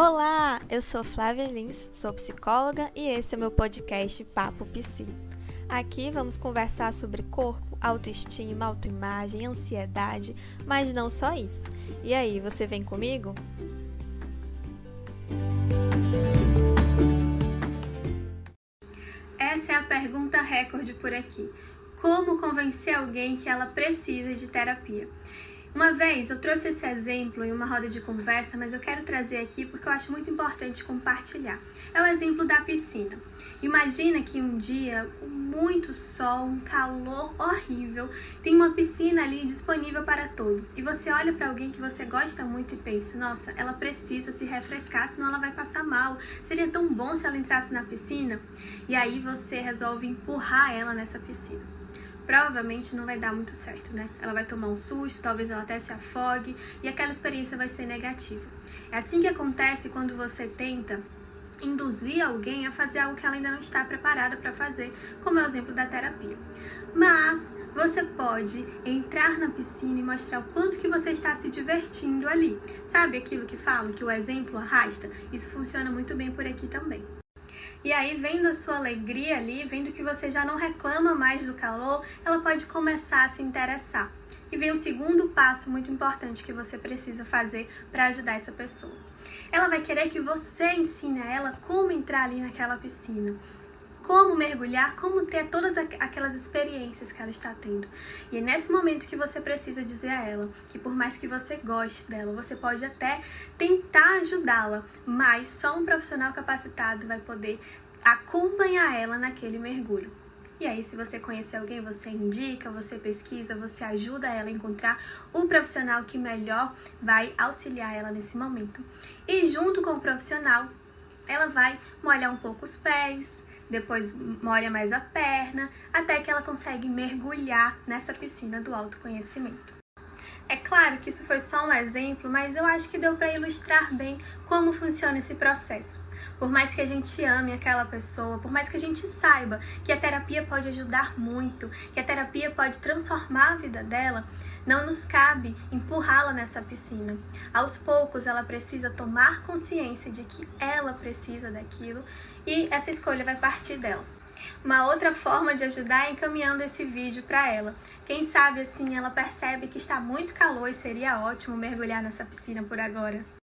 Olá, eu sou Flávia Lins, sou psicóloga e esse é meu podcast Papo Psi. Aqui vamos conversar sobre corpo, autoestima, autoimagem, ansiedade, mas não só isso. E aí, você vem comigo? Essa é a pergunta recorde por aqui. Como convencer alguém que ela precisa de terapia? Uma vez eu trouxe esse exemplo em uma roda de conversa, mas eu quero trazer aqui porque eu acho muito importante compartilhar. É o exemplo da piscina. Imagina que um dia, com muito sol, um calor horrível, tem uma piscina ali disponível para todos. E você olha para alguém que você gosta muito e pensa: nossa, ela precisa se refrescar, senão ela vai passar mal. Seria tão bom se ela entrasse na piscina. E aí você resolve empurrar ela nessa piscina provavelmente não vai dar muito certo, né? Ela vai tomar um susto, talvez ela até se afogue e aquela experiência vai ser negativa. É assim que acontece quando você tenta induzir alguém a fazer algo que ela ainda não está preparada para fazer, como é o exemplo da terapia. Mas você pode entrar na piscina e mostrar o quanto que você está se divertindo ali. Sabe aquilo que falam que o exemplo arrasta? Isso funciona muito bem por aqui também. E aí, vendo a sua alegria ali, vendo que você já não reclama mais do calor, ela pode começar a se interessar. E vem um segundo passo muito importante que você precisa fazer para ajudar essa pessoa. Ela vai querer que você ensine a ela como entrar ali naquela piscina como mergulhar, como ter todas aquelas experiências que ela está tendo. E é nesse momento que você precisa dizer a ela que por mais que você goste dela, você pode até tentar ajudá-la, mas só um profissional capacitado vai poder acompanhar ela naquele mergulho. E aí, se você conhecer alguém, você indica, você pesquisa, você ajuda ela a encontrar o profissional que melhor vai auxiliar ela nesse momento. E junto com o profissional, ela vai molhar um pouco os pés, depois molha mais a perna, até que ela consegue mergulhar nessa piscina do autoconhecimento. É claro que isso foi só um exemplo, mas eu acho que deu para ilustrar bem como funciona esse processo. Por mais que a gente ame aquela pessoa, por mais que a gente saiba que a terapia pode ajudar muito, que a terapia pode transformar a vida dela, não nos cabe empurrá-la nessa piscina. Aos poucos, ela precisa tomar consciência de que ela precisa daquilo e essa escolha vai partir dela. Uma outra forma de ajudar é encaminhando esse vídeo para ela. Quem sabe assim ela percebe que está muito calor e seria ótimo mergulhar nessa piscina por agora.